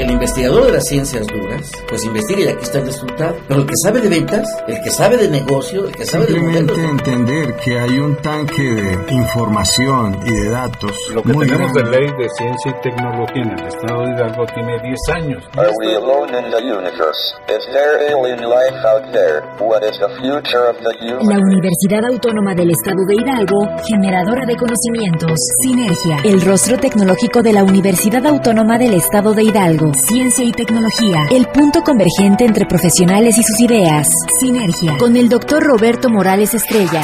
el investigador de las ciencias duras, pues investiga y aquí está el resultado. Pero el que sabe de ventas, el que sabe de negocio, el que sabe de Simplemente entender que hay un tanque de información y de datos. Lo que tenemos de ley de ciencia y tecnología en el estado de Hidalgo tiene 10 años. La Universidad Autónoma del Estado de Hidalgo, generadora de conocimientos. Sinergia, el rostro tecnológico de la Universidad Autónoma del Estado de Hidalgo. Ciencia y tecnología, el punto convergente entre profesionales y sus ideas. Sinergia, con el doctor Roberto Morales Estrella.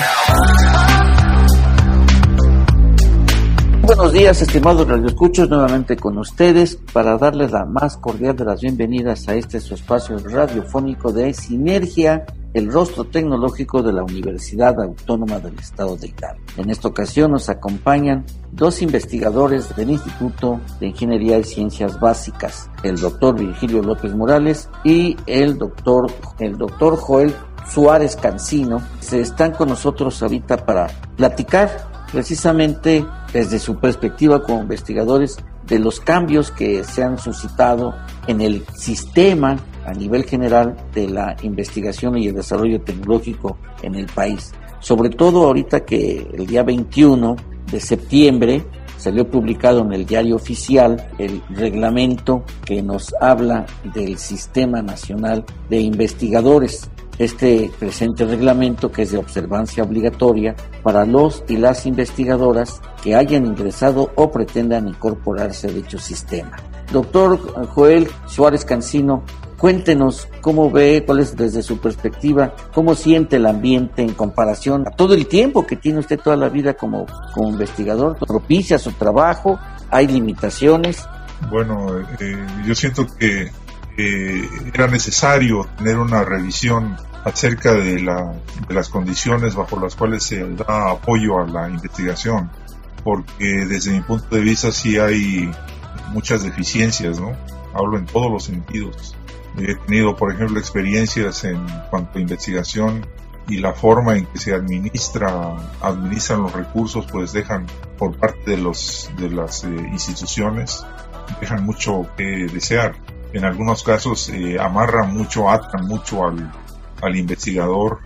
Buenos días, estimados radioescuchos, nuevamente con ustedes para darles la más cordial de las bienvenidas a este su espacio radiofónico de Sinergia, el rostro tecnológico de la Universidad Autónoma del Estado de Hidalgo. En esta ocasión nos acompañan dos investigadores del Instituto de Ingeniería y Ciencias Básicas, el doctor Virgilio López Morales y el doctor, el doctor Joel Suárez Cancino, se están con nosotros ahorita para platicar precisamente desde su perspectiva como investigadores de los cambios que se han suscitado en el sistema a nivel general de la investigación y el desarrollo tecnológico en el país. Sobre todo ahorita que el día 21 de septiembre salió publicado en el diario oficial el reglamento que nos habla del Sistema Nacional de Investigadores este presente reglamento que es de observancia obligatoria para los y las investigadoras que hayan ingresado o pretendan incorporarse a dicho sistema. Doctor Joel Suárez Cancino, cuéntenos cómo ve, cuál es desde su perspectiva, cómo siente el ambiente en comparación a todo el tiempo que tiene usted toda la vida como, como investigador, propicia su trabajo, hay limitaciones. Bueno, eh, yo siento que era necesario tener una revisión acerca de, las condiciones bajo las cuales se da apoyo a la investigación, porque desde mi punto de vista sí hay muchas deficiencias, ¿no? Hablo en todos los sentidos. He tenido, por ejemplo, experiencias en cuanto a investigación y la forma en que se administra, administran los recursos, pues dejan por parte de los de las eh, instituciones dejan mucho que desear en algunos casos eh, amarran mucho, atan mucho al, al investigador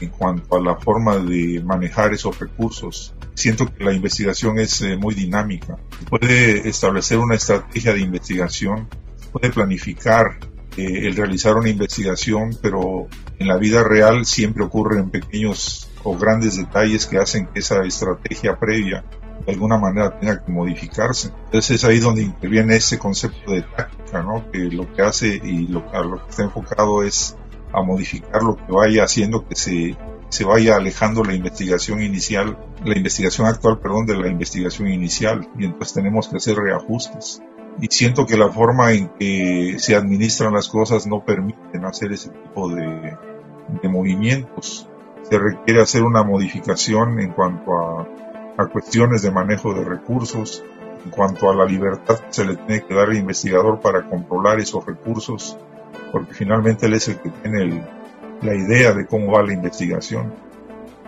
en cuanto a la forma de manejar esos recursos. Siento que la investigación es eh, muy dinámica. Puede establecer una estrategia de investigación, puede planificar eh, el realizar una investigación, pero en la vida real siempre ocurren pequeños o grandes detalles que hacen que esa estrategia previa de alguna manera tenga que modificarse. Entonces es ahí donde interviene ese concepto de táctica, ¿no? que lo que hace y lo, a lo que está enfocado es a modificar lo que vaya haciendo que se, se vaya alejando la investigación inicial, la investigación actual, perdón, de la investigación inicial. Y entonces tenemos que hacer reajustes. Y siento que la forma en que se administran las cosas no permiten hacer ese tipo de, de movimientos. Se requiere hacer una modificación en cuanto a a cuestiones de manejo de recursos, en cuanto a la libertad se le tiene que dar al investigador para controlar esos recursos, porque finalmente él es el que tiene la idea de cómo va la investigación.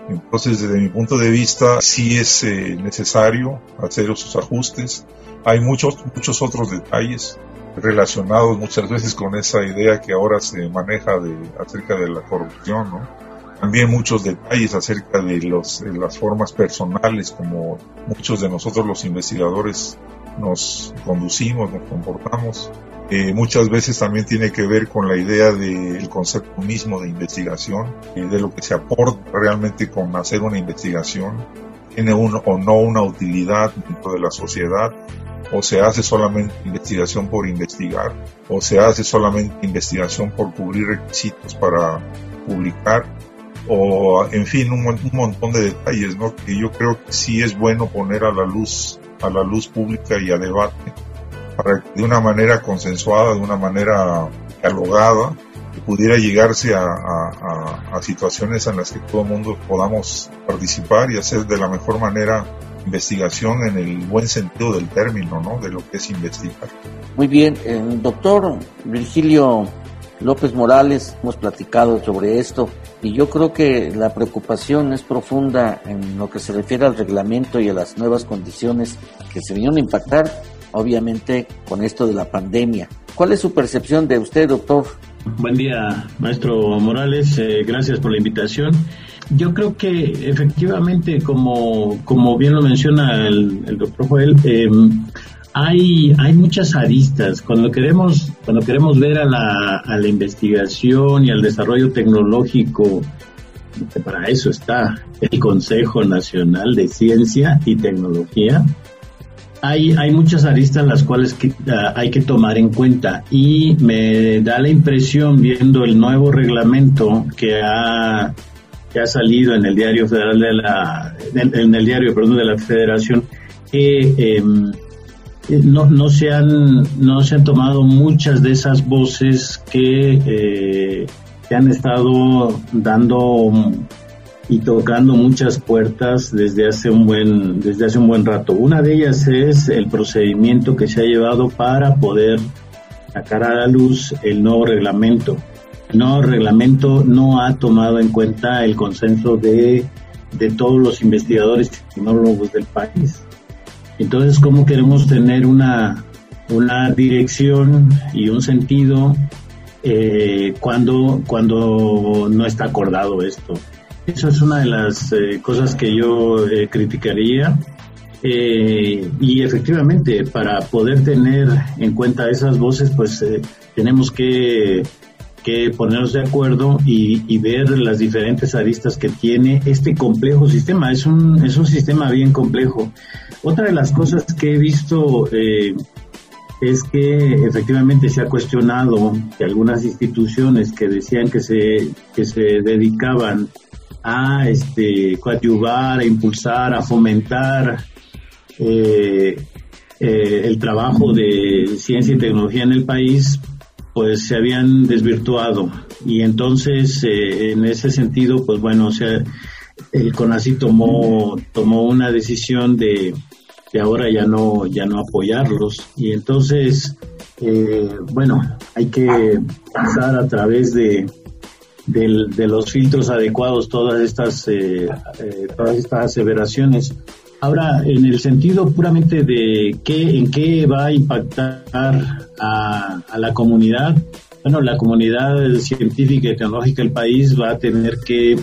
Entonces, desde mi punto de vista, sí es eh, necesario hacer esos ajustes. Hay muchos, muchos otros detalles relacionados muchas veces con esa idea que ahora se maneja de, acerca de la corrupción, ¿no? También muchos detalles acerca de, los, las formas personales como muchos de nosotros los investigadores nos conducimos, nos comportamos. Eh, muchas veces también tiene que ver con la idea del concepto mismo de investigación, eh, de lo que se aporta realmente con hacer una investigación, tiene uno o no una utilidad dentro de la sociedad, o se hace solamente investigación por investigar, o se hace solamente investigación por cubrir requisitos para publicar o en fin, un, montón de detalles, ¿no? Que yo creo que sí es bueno poner a la luz, a la luz pública y a debate, para de una manera consensuada, de una manera dialogada, pudiera llegarse a, a, situaciones en las que todo el mundo podamos participar y hacer de la mejor manera investigación en el buen sentido del término, ¿no? De lo que es investigar. Muy bien, eh, doctor Virgilio López Morales, hemos platicado sobre esto y yo creo que la preocupación es profunda en lo que se refiere al reglamento y a las nuevas condiciones que se vinieron a impactar, obviamente, con esto de la pandemia. ¿Cuál es su percepción de usted, doctor? Buen día, maestro Morales. Eh, gracias por la invitación. Yo creo que efectivamente, como, como bien lo menciona el, doctor Joel, em, hay, hay muchas aristas. Cuando queremos, cuando queremos ver a la, a la investigación y al desarrollo tecnológico, para eso está el Consejo Nacional de Ciencia y Tecnología, hay, hay muchas aristas las cuales ah, hay que tomar en cuenta y me da la impresión viendo el nuevo reglamento que ha, que ha salido en el diario federal de la en, el diario perdón de la Federación que em, no, no se han no se han tomado muchas de esas voces que, eh, que han estado dando y tocando muchas puertas desde hace un buen desde hace un buen rato. Una de ellas es el procedimiento que se ha llevado para poder sacar a la luz el nuevo reglamento. El nuevo reglamento no ha tomado en cuenta el consenso de, de todos los investigadores y tecnólogos del país. Entonces, ¿cómo queremos tener una, una dirección y un sentido eh, cuando, cuando no está acordado esto? Eso es una de las eh, cosas que yo eh, criticaría. Eh, y efectivamente, para poder tener en cuenta esas voces, pues tenemos que, que, ponernos de acuerdo y, y, ver las diferentes aristas que tiene este complejo sistema. Es un, es un sistema bien complejo. Otra de las cosas que he visto es que efectivamente se ha cuestionado que algunas instituciones que decían que se, que se dedicaban a este, coadyuvar, a impulsar, a fomentar eh, eh, el trabajo de ciencia y tecnología en el país, pues se habían desvirtuado. Y entonces, eh, en ese sentido, pues bueno, o sea, el CONACI tomó, tomó una decisión de, de ahora ya no, ya no apoyarlos. Y entonces, bueno, hay que pasar a través de, de los filtros adecuados todas estas, eh, eh, todas estas aseveraciones. Ahora, en el sentido puramente de qué, en qué va a impactar a, la comunidad, bueno, la comunidad científica y tecnológica del país va a tener que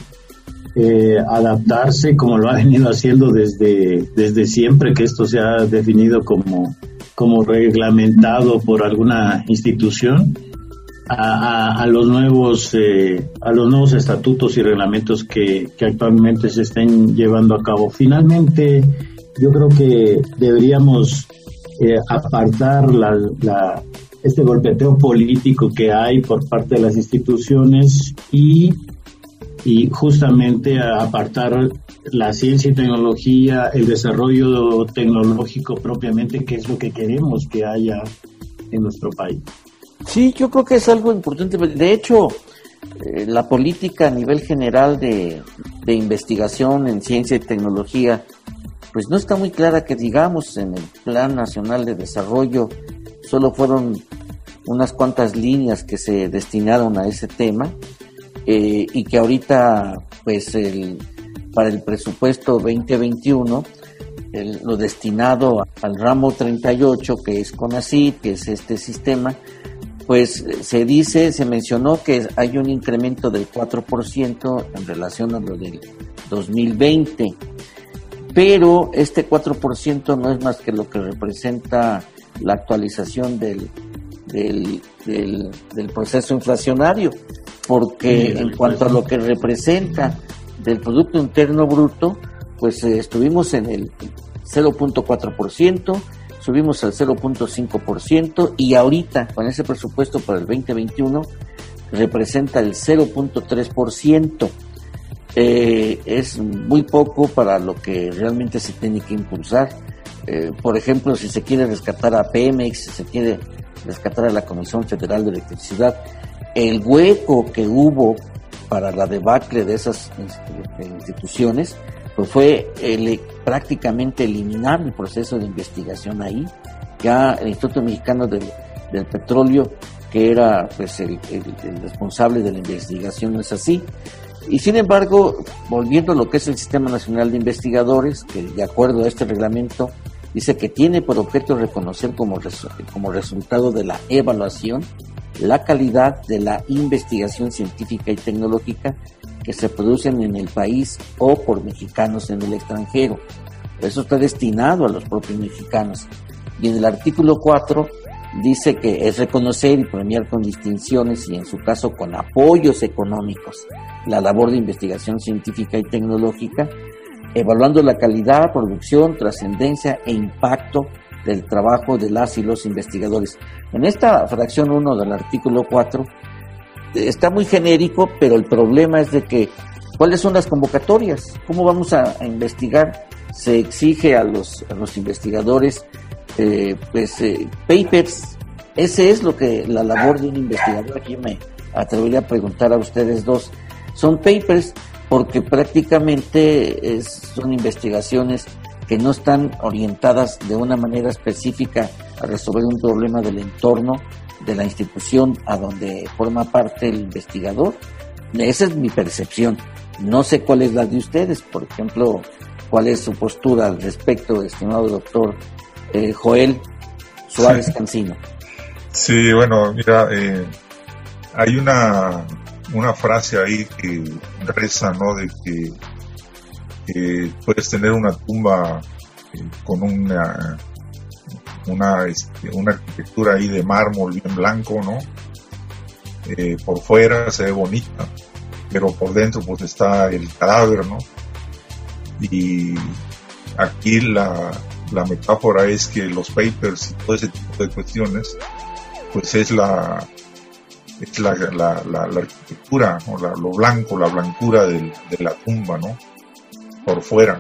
eh, adaptarse como lo ha venido haciendo desde, desde siempre que esto se ha definido como, como reglamentado por alguna institución a, los nuevos eh, a los nuevos estatutos y reglamentos que, actualmente se estén llevando a cabo. Finalmente, yo creo que deberíamos eh, apartar este golpeteo político que hay por parte de las instituciones y, y justamente apartar la ciencia y tecnología, el desarrollo tecnológico propiamente, que es lo que queremos que haya en nuestro país. Sí, yo creo que es algo importante. De hecho, eh, la política a nivel general de, investigación en ciencia y tecnología, pues no está muy clara que digamos en el Plan Nacional de Desarrollo solo fueron unas cuantas líneas que se destinaron a ese tema eh, y que ahorita pues el, para el presupuesto 2021 lo destinado al ramo 38 que es CONACYT, que es este sistema, pues se dice, se mencionó que hay un incremento del 4% en relación a lo del 2020, pero este 4% no es más que lo que representa la actualización del, del, del, proceso inflacionario, porque en cuanto a lo que representa del Producto Interno Bruto, pues eh, estuvimos en el 0.4%, subimos al 0.5% y ahorita con ese presupuesto para el 2021 representa el 0.3%. Eh, es muy poco para lo que realmente se tiene que impulsar. Eh, por ejemplo, si se quiere rescatar a Pemex, si se quiere rescatar a la Comisión Federal de Electricidad, el hueco que hubo para la debacle de esas instituciones, pues fue prácticamente eliminar el proceso de investigación ahí. Ya el Instituto Mexicano del, Petróleo, que era pues el, responsable de la investigación, no es así. Y sin embargo, volviendo a lo que es el Sistema Nacional de Investigadores, que de acuerdo a este reglamento dice que tiene por objeto reconocer como, como resultado de la evaluación la calidad de la investigación científica y tecnológica que se producen en el país o por mexicanos en el extranjero. Eso está destinado a los propios mexicanos. Y en el artículo 4 dice que es reconocer y premiar con distinciones y en su caso con apoyos económicos la labor de investigación científica y tecnológica, evaluando la calidad, producción, trascendencia e impacto del trabajo de las y los investigadores. En esta fracción 1 del artículo 4 está muy genérico, pero el problema es de que cuáles son las convocatorias, cómo vamos a, investigar. Se exige a los, a los investigadores eh, pues eh, papers. Ese es lo que la labor de un investigador. Aquí me atrevería a preguntar a ustedes dos. Son papers porque prácticamente es, son investigaciones que no están orientadas de una manera específica a resolver un problema del entorno de la institución a donde forma parte el investigador. Esa es mi percepción. No sé cuál es la de ustedes, por ejemplo, cuál es su postura al respecto, estimado doctor eh, Joel Suárez Cancino. Sí, bueno, mira, eh, hay una, una frase ahí que reza, ¿no? De que puedes tener una tumba eh, con una, una, este, una arquitectura ahí de mármol bien blanco, ¿no? por fuera se ve bonita, pero por dentro pues está el cadáver, ¿no? Y aquí la, la metáfora es que los papers y todo ese tipo de cuestiones, pues es la, es la, la, la, arquitectura, o lo blanco, la blancura de la tumba, ¿no? Por fuera.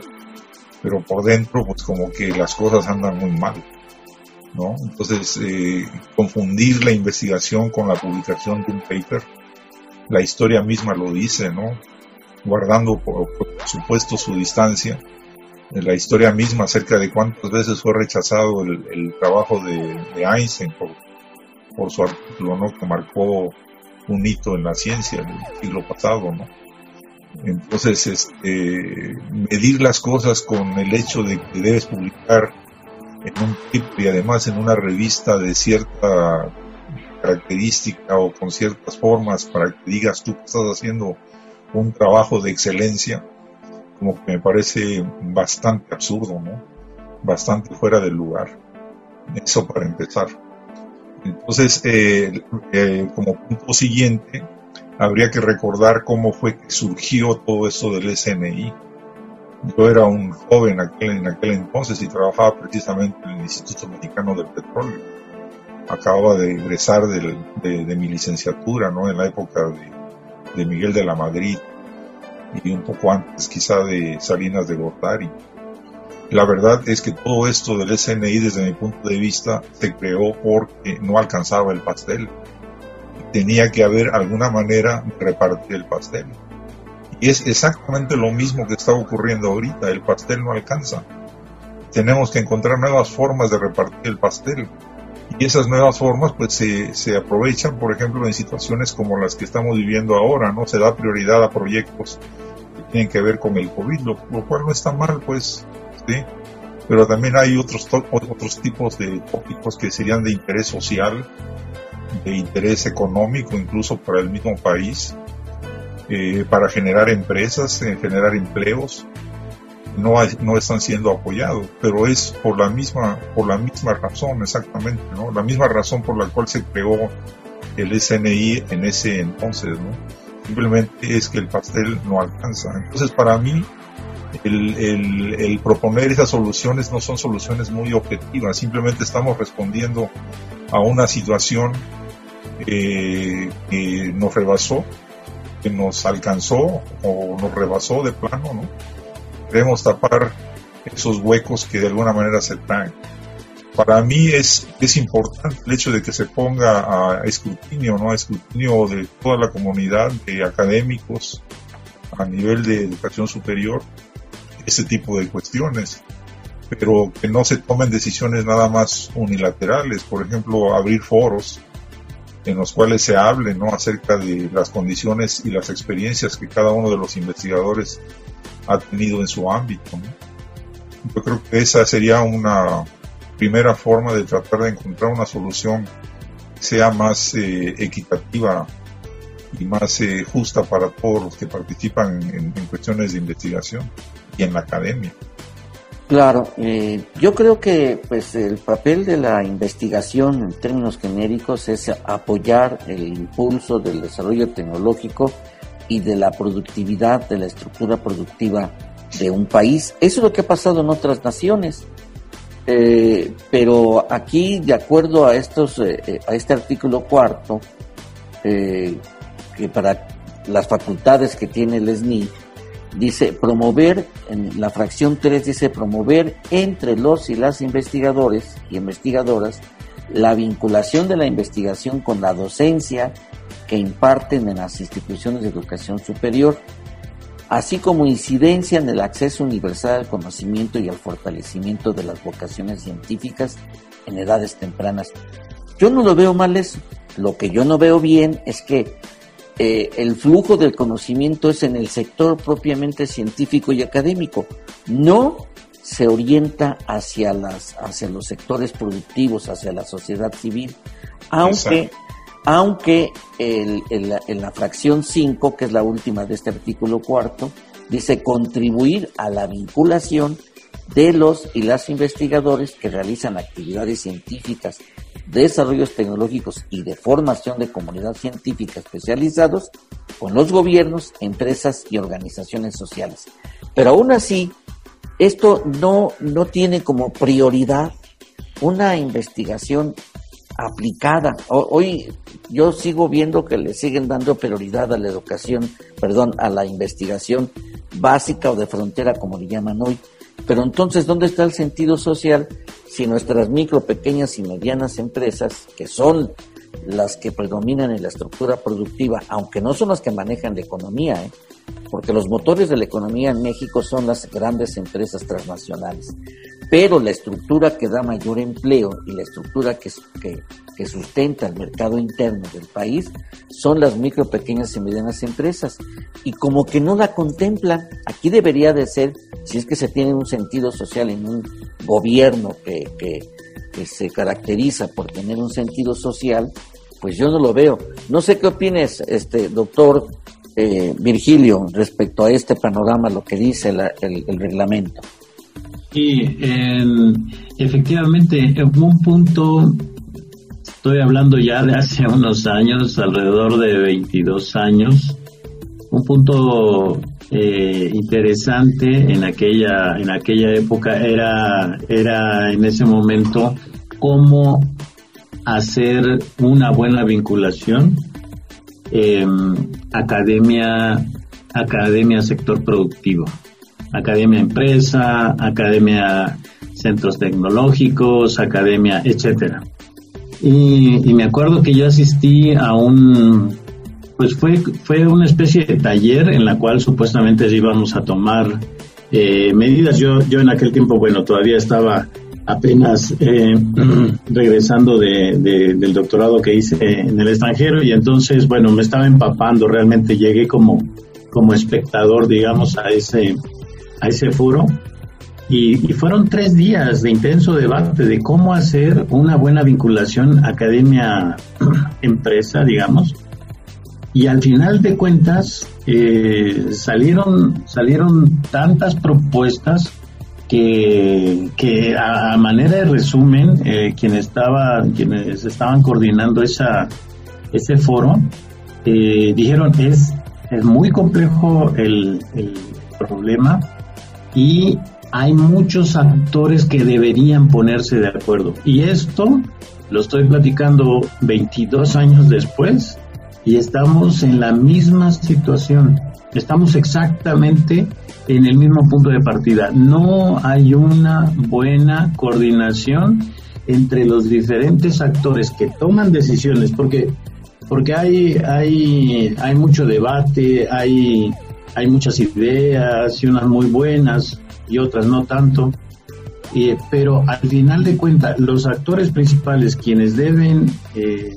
Pero por dentro, pues como que las cosas andan muy mal, ¿no? Entonces, eh, confundir la investigación con la publicación de un paper, la historia misma lo dice, ¿no? Guardando, por supuesto, su distancia, la historia misma acerca de cuántas veces fue rechazado el, trabajo de, Einstein por, su artículo, ¿no? Que marcó un hito en la ciencia del siglo pasado, ¿no? Entonces, este, medir las cosas con el hecho de que debes publicar en un tipo y además en una revista de cierta característica o con ciertas formas para que digas tú que estás haciendo un trabajo de excelencia, como que me parece bastante absurdo, ¿no? Bastante fuera del lugar. Eso para empezar. Entonces, eh, eh, como punto siguiente, habría que recordar cómo fue que surgió todo esto del SNI. Yo era un joven en aquel entonces y trabajaba precisamente en el Instituto Mexicano del Petróleo. Acababa de egresar de, mi licenciatura, ¿no? En la época de, de Miguel de la Madrid y un poco antes quizá de Salinas de Gortari. La verdad es que todo esto del SNI desde mi punto de vista se creó porque no alcanzaba el pastel. Tenía que haber alguna manera de repartir el pastel. Y es exactamente lo mismo que está ocurriendo ahorita, el pastel no alcanza. Tenemos que encontrar nuevas formas de repartir el pastel. Y esas nuevas formas pues se, se aprovechan, por ejemplo, en situaciones como las que estamos viviendo ahora, ¿no? Se da prioridad a proyectos que tienen que ver con el COVID, lo, cual no está mal, pues, ¿sí? Pero también hay otros, otros tipos de tópicos que serían de interés social, de interés económico, incluso para el mismo país, eh, para generar empresas, eh, generar empleos, no, no están siendo apoyados, pero es por la misma, por la misma razón exactamente, ¿no? La misma razón por la cual se creó el SNI en ese entonces, ¿no? Simplemente es que el pastel no alcanza. Entonces para mí el, el, el proponer esas soluciones no son soluciones muy objetivas, simplemente estamos respondiendo a una situación eh, que nos rebasó, que nos alcanzó o nos rebasó de plano, ¿no? Queremos tapar esos huecos que de alguna manera se traen. Para mí es, es importante el hecho de que se ponga a escrutinio, ¿no? A escrutinio de toda la comunidad de académicos a nivel de educación superior, ese tipo de cuestiones, pero que no se tomen decisiones nada más unilaterales, por ejemplo, abrir foros en los cuales se hable ¿no? acerca de las condiciones y las experiencias que cada uno de los investigadores ha tenido en su ámbito. yo creo que esa sería una primera forma de tratar de encontrar una solución que sea más eh, equitativa y más eh, justa para todos los que participan en, cuestiones de investigación y en la academia. Claro, eh, yo creo que pues el papel de la investigación en términos genéricos es apoyar el impulso del desarrollo tecnológico y de la productividad, de la estructura productiva de un país. Eso es lo que ha pasado en otras naciones. Eh, pero aquí, de acuerdo a estos, a este artículo cuarto, eh, que para las facultades que tiene el SNI, dice promover, en la fracción 3 dice promover entre los y las investigadores y investigadoras la vinculación de la investigación con la docencia que imparten en las instituciones de educación superior, así como incidencia en el acceso universal al conocimiento y al fortalecimiento de las vocaciones científicas en edades tempranas. Yo no lo veo mal eso. Lo que yo no veo bien es que eh, el flujo del conocimiento es en el sector propiamente científico y académico, no se orienta hacia, las, hacia los sectores productivos, hacia la sociedad civil, aunque, aunque el, en la fracción 5, que es la última de este artículo cuarto, dice contribuir a la vinculación de los y las investigadores que realizan actividades científicas desarrollos tecnológicos y de formación de comunidad científica especializados con los gobiernos, empresas y organizaciones sociales. Pero aún así, esto no, no tiene como prioridad una investigación aplicada. Hoy yo sigo viendo que le siguen dando prioridad a la educación, perdón, a la investigación básica o de frontera, como le llaman hoy. Pero entonces, ¿dónde está el sentido social si nuestras micro, pequeñas y medianas empresas, que son las que predominan en la estructura productiva, aunque no son las que manejan la economía, ¿eh? porque los motores de la economía en México son las grandes empresas transnacionales, pero la estructura que da mayor empleo y la estructura que, sustenta el mercado interno del país son las micro, pequeñas y medianas empresas. Y como que no la contemplan, aquí debería de ser, si es que se tiene un sentido social en un gobierno que, se caracteriza por tener un sentido social, pues yo no lo veo. No sé qué opines, este doctor eh, Virgilio, respecto a este panorama, lo que dice el, el, reglamento. Sí, efectivamente, en un punto Estoy hablando ya de hace unos años, alrededor de 22 años. Un punto eh, interesante en aquella, en aquella época era, era en ese momento cómo hacer una buena vinculación em, academia, academia sector productivo, academia empresa, academia centros tecnológicos, academia, etcétera. Y, me acuerdo que yo asistí a un, pues fue, fue una especie de taller en la cual supuestamente íbamos a tomar eh, medidas. Yo, yo en aquel tiempo, bueno, todavía estaba apenas eh, regresando de, del doctorado que hice en el extranjero y entonces, bueno, me estaba empapando, realmente llegué como, como espectador, digamos, a ese, a ese foro y, fueron tres días de intenso debate de cómo hacer una buena vinculación academia-empresa, digamos. Y al final de cuentas eh, salieron, salieron tantas propuestas que, que a, manera de resumen, eh, quienes, estaba, quienes estaban coordinando esa, ese foro eh, dijeron es, es muy complejo el, el problema y hay muchos actores que deberían ponerse de acuerdo. Y esto lo estoy platicando 22 años después y estamos en la misma situación. Estamos exactamente en el mismo punto de partida. No hay una buena coordinación entre los diferentes actores que toman decisiones, porque, porque hay, hay, hay mucho debate, hay, hay muchas ideas y unas muy buenas, y otras no tanto. pero al final de cuentas, los actores principales, quienes deben eh,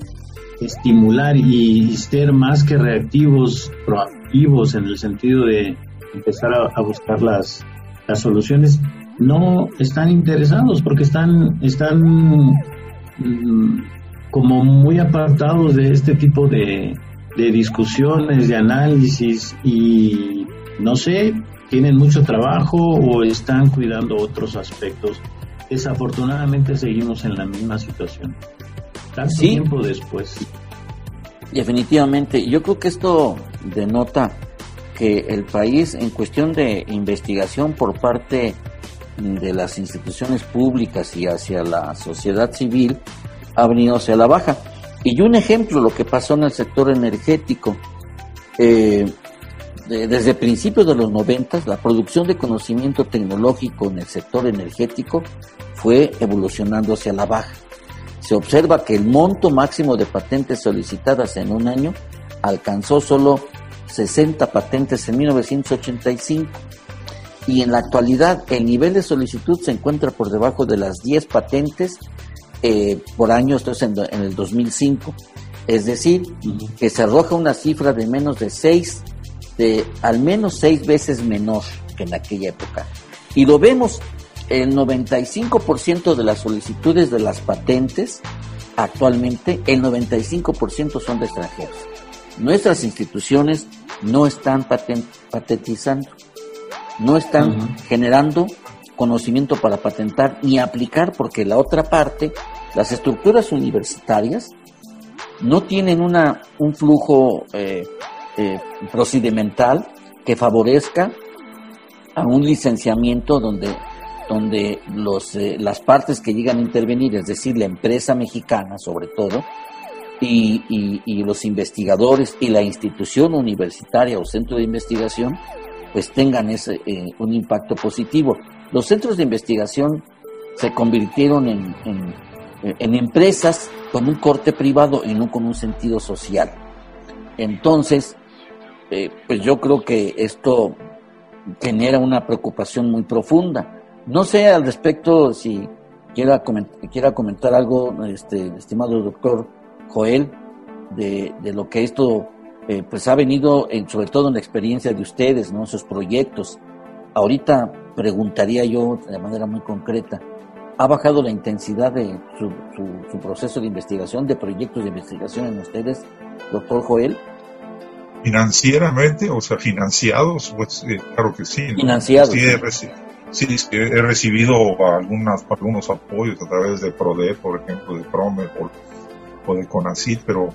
estimular y, ser más que reactivos, proactivos en el sentido de empezar a, buscar las, las soluciones, no están interesados porque están, están mm, como muy apartados de este tipo de, de discusiones, de análisis y no sé, tienen mucho trabajo o están cuidando otros aspectos. Desafortunadamente seguimos en la misma situación. Tanto tiempo después. Definitivamente, yo creo que esto denota que el país en cuestión de investigación por parte de las instituciones públicas y hacia la sociedad civil ha venido hacia la baja. Y un ejemplo, lo que pasó en el sector energético. Eh, desde principios de los 90, la producción de conocimiento tecnológico en el sector energético fue evolucionando hacia la baja. Se observa que el monto máximo de patentes solicitadas en un año alcanzó solo 60 patentes en 1985 y en la actualidad el nivel de solicitud se encuentra por debajo de las 10 patentes eh, por año, esto es en, en, el 2005. Es decir, que se arroja una cifra de menos de 6, de al menos 6 veces menor que en aquella época. Y lo vemos, el 95% de las solicitudes de las patentes actualmente, el 95% son de extranjeros. Nuestras instituciones no están patentizando, no están generando conocimiento para patentar ni aplicar, porque la otra parte, las estructuras universitarias, no tienen una, un flujo eh, eh, procedimental que favorezca a un licenciamiento donde, donde eh, las partes que llegan a intervenir, es decir, la empresa mexicana sobre todo, y, los investigadores y la institución universitaria o centro de investigación, pues tengan ese, un impacto positivo. Los centros de investigación se convirtieron en, en, empresas con un corte privado y no con un sentido social. Entonces, eh, pues yo creo que esto genera una preocupación muy profunda. No sé al respecto si quiera, quiera comentar algo, este, estimado doctor Joel, de, de lo que esto eh, pues ha venido, en, sobre todo en la experiencia de ustedes, ¿no? sus proyectos. Ahorita preguntaría yo de manera muy concreta, ¿ha bajado la intensidad de su, proceso de investigación, de proyectos de investigación en ustedes, doctor Joel? Financieramente, o sea, financiados, pues eh, claro que sí. Financiados. Sí, he, recibido algunas, algunos apoyos a través de PRODE, por ejemplo, de PROME o, de CONACYT, pero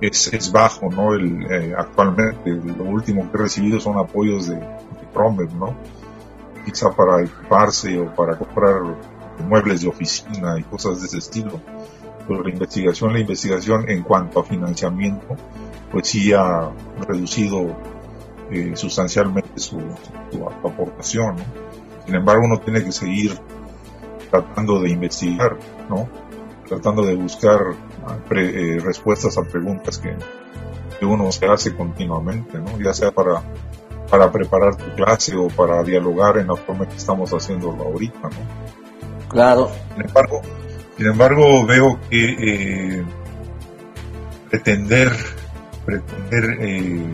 es, es bajo, ¿no? El, eh, actualmente lo último que he recibido son apoyos de, de ¿no? quizá para equiparse o para comprar muebles de oficina y cosas de ese estilo. Pero la investigación, la investigación en cuanto a financiamiento, pues sí ha reducido eh, sustancialmente su, aportación. Sin embargo, uno tiene que seguir tratando de investigar, ¿no? tratando de buscar eh, respuestas a preguntas que, que uno se hace continuamente, ¿no? ya sea para para preparar tu clase o para dialogar en la forma que estamos haciéndolo ahorita, ¿no? Claro. Sin embargo, sin embargo veo que eh, pretender, pretender eh,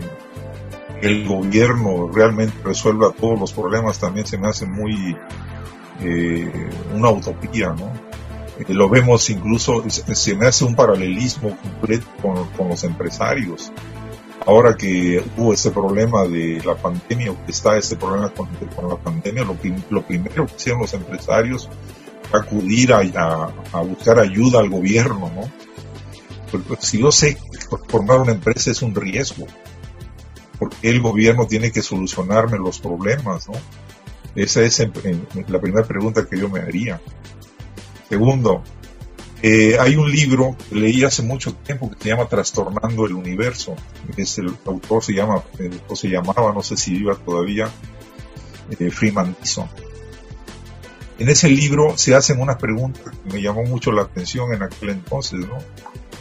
el gobierno realmente resuelva todos los problemas también se me hace muy eh, una utopía, ¿no? lo vemos incluso, se me hace un paralelismo completo con, con los empresarios ahora que hubo ese problema de la pandemia, o que está ese problema con, la pandemia, lo, primero que hicieron los empresarios fue acudir a, buscar ayuda al gobierno, ¿no? Si yo sé que formar una empresa es un riesgo, porque el gobierno tiene que solucionarme los problemas, ¿no? Esa es la primera pregunta que yo me haría. Segundo, eh, hay un libro que leí hace mucho tiempo que se llama Trastornando el Universo. Es el autor se llama, o se llamaba, no sé si viva todavía, eh, Freeman Dyson. En ese libro se hacen unas preguntas que me llamó mucho la atención en aquel entonces.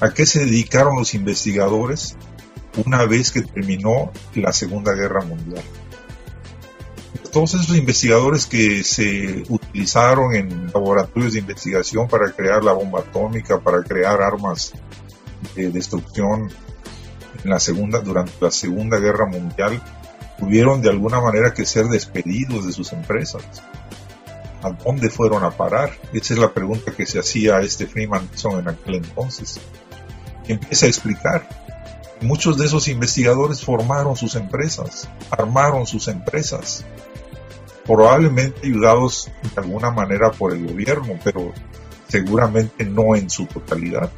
¿A qué se dedicaron los investigadores una vez que terminó la Segunda Guerra Mundial? todos esos investigadores que se utilizaron en laboratorios de investigación para crear la bomba atómica, para crear armas de destrucción en la segunda, durante la Segunda Guerra Mundial, tuvieron de alguna manera que ser despedidos de sus empresas. ¿A dónde fueron a parar? Esa es la pregunta que se hacía a este Freemanson en aquel entonces. Y empieza a explicar. Muchos de esos investigadores formaron sus empresas, armaron sus empresas, probablemente ayudados de alguna manera por el gobierno, pero seguramente no en su totalidad.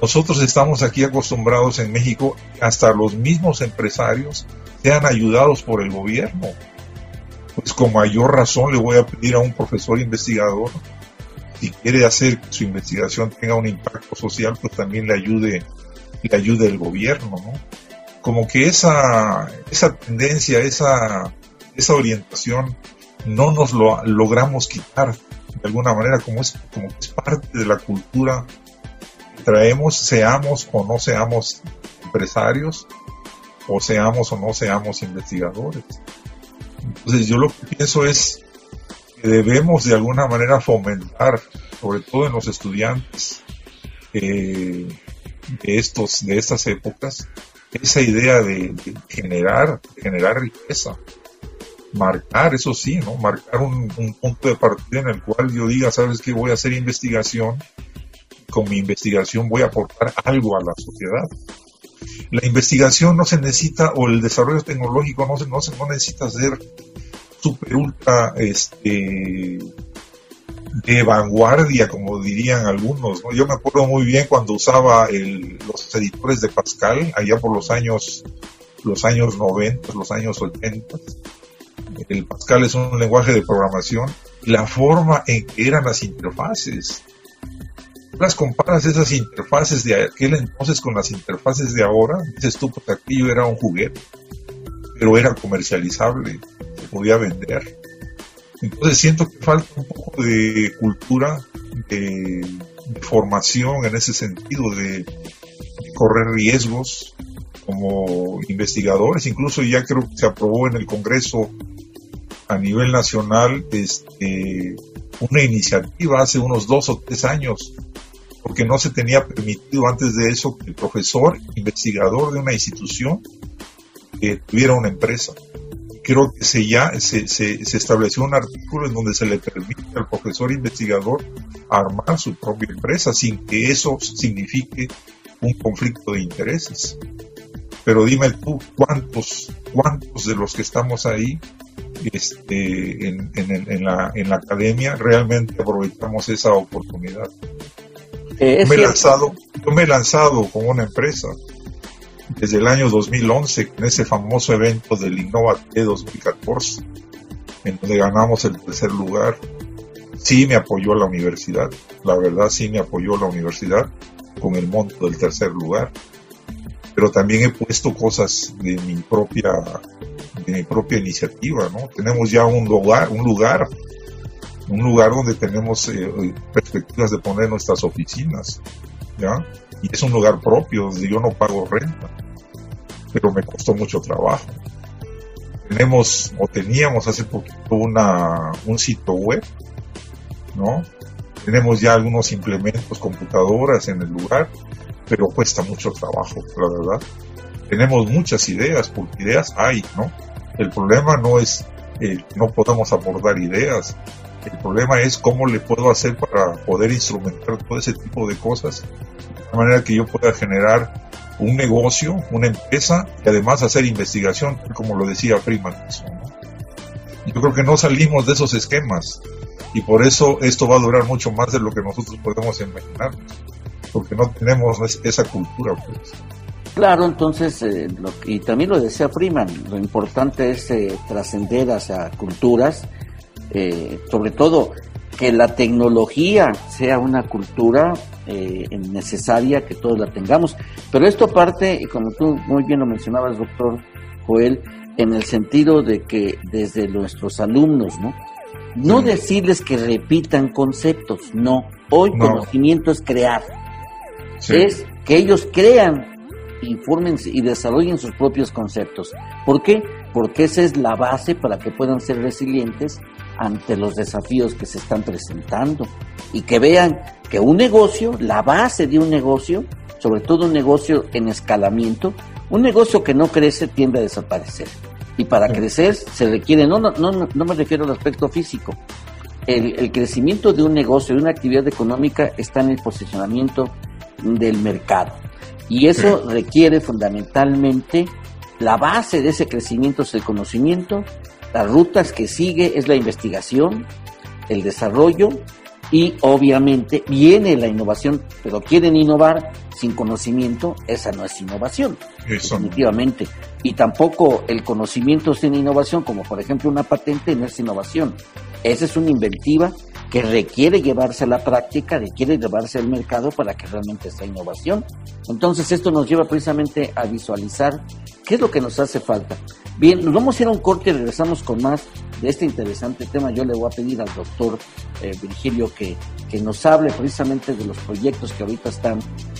Nosotros estamos aquí acostumbrados en México, hasta los mismos empresarios sean ayudados por el gobierno. Pues con mayor razón le voy a pedir a un profesor investigador, si quiere hacer que su investigación tenga un impacto social, pues también le ayude, le ayude el gobierno, ¿no? Como que esa, esa tendencia, esa, esa orientación no nos lo logramos quitar de alguna manera como es como es parte de la cultura que traemos seamos o no seamos empresarios o seamos o no seamos investigadores entonces yo lo que pienso es que debemos de alguna manera fomentar sobre todo en los estudiantes eh, de estos de estas épocas esa idea de, generar generar riqueza marcar, eso sí, ¿no? Marcar un, punto de partida en el cual yo diga, sabes que voy a hacer investigación, con mi investigación voy a aportar algo a la sociedad. La investigación no se necesita, o el desarrollo tecnológico no se, no, se, no necesita ser super ultra, este, de vanguardia, como dirían algunos. Yo me acuerdo muy bien cuando usaba los editores de Pascal, allá por los años, los años 90, los años 80 el Pascal es un lenguaje de programación, la forma en que eran las interfaces. Las comparas esas interfaces de aquel entonces con las interfaces de ahora, dices tú, porque aquello era un juguete, pero era comercializable, se podía vender. Entonces siento que falta un poco de cultura, de, formación en ese sentido, de correr riesgos como investigadores. Incluso ya creo que se aprobó en el Congreso a nivel nacional este, una iniciativa hace unos dos o tres años, porque no se tenía permitido antes de eso que el profesor investigador de una institución tuviera una empresa. Creo que se ya se, se, se estableció un artículo en donde se le permite al profesor investigador armar su propia empresa sin que eso signifique un conflicto de intereses. Pero dime tú, ¿cuántos, cuántos de los que estamos ahí este, en, en, la, en la academia, realmente aprovechamos esa oportunidad. Eh, yo, me he lanzado, yo me he lanzado con una empresa desde el año 2011 en ese famoso evento del Innovate 2014, en donde ganamos el tercer lugar. Sí me apoyó la universidad, la verdad sí me apoyó la universidad con el monto del tercer lugar, pero también he puesto cosas de mi propia de mi propia iniciativa, ¿no? Tenemos ya un lugar, un lugar, un lugar donde tenemos eh, perspectivas de poner nuestras oficinas, ¿ya? Y es un lugar propio donde yo no pago renta, pero me costó mucho trabajo. Tenemos o teníamos hace poquito una, un sitio web, ¿no? Tenemos ya algunos implementos, computadoras en el lugar, pero cuesta mucho trabajo, la verdad tenemos muchas ideas, porque ideas hay, ¿no? El problema no es eh, no podamos abordar ideas, el problema es cómo le puedo hacer para poder instrumentar todo ese tipo de cosas, de manera que yo pueda generar un negocio, una empresa y además hacer investigación, como lo decía Freeman. Yo creo que no salimos de esos esquemas y por eso esto va a durar mucho más de lo que nosotros podemos imaginar, porque no tenemos esa cultura. Pues. Claro, entonces, eh, y también lo decía Freeman, lo importante es eh, trascender hacia culturas, eh, sobre todo que la tecnología sea una cultura necesaria, que todos la tengamos. Pero esto parte, y como tú muy bien lo mencionabas, doctor Joel, en el sentido de que desde nuestros alumnos, ¿no? No decirles que repitan conceptos, no. Hoy conocimiento es crear. Es que ellos crean informen y desarrollen sus propios conceptos. ¿Por qué? Porque esa es la base para que puedan ser resilientes ante los desafíos que se están presentando y que vean que un negocio, la base de un negocio, sobre todo un negocio en escalamiento, un negocio que no crece tiende a desaparecer. Y para crecer se requiere, no, no, no, no me refiero al aspecto físico, el, el, crecimiento de un negocio, de una actividad económica, está en el posicionamiento del mercado. Y eso requiere fundamentalmente la base de ese crecimiento es el conocimiento, las rutas que sigue es la investigación, el desarrollo y obviamente viene la innovación, pero quieren innovar sin conocimiento, esa no es innovación, definitivamente. Y tampoco el conocimiento sin innovación, como por ejemplo una patente, no es innovación. Esa es una inventiva que requiere llevarse a la práctica, requiere llevarse al mercado para que realmente sea innovación. Entonces esto nos lleva precisamente a visualizar qué es lo que nos hace falta. Bien, nos vamos a ir a un corte y regresamos con más de este interesante tema. Yo le voy a pedir al doctor eh, Virgilio que, que nos hable precisamente de los proyectos que ahorita están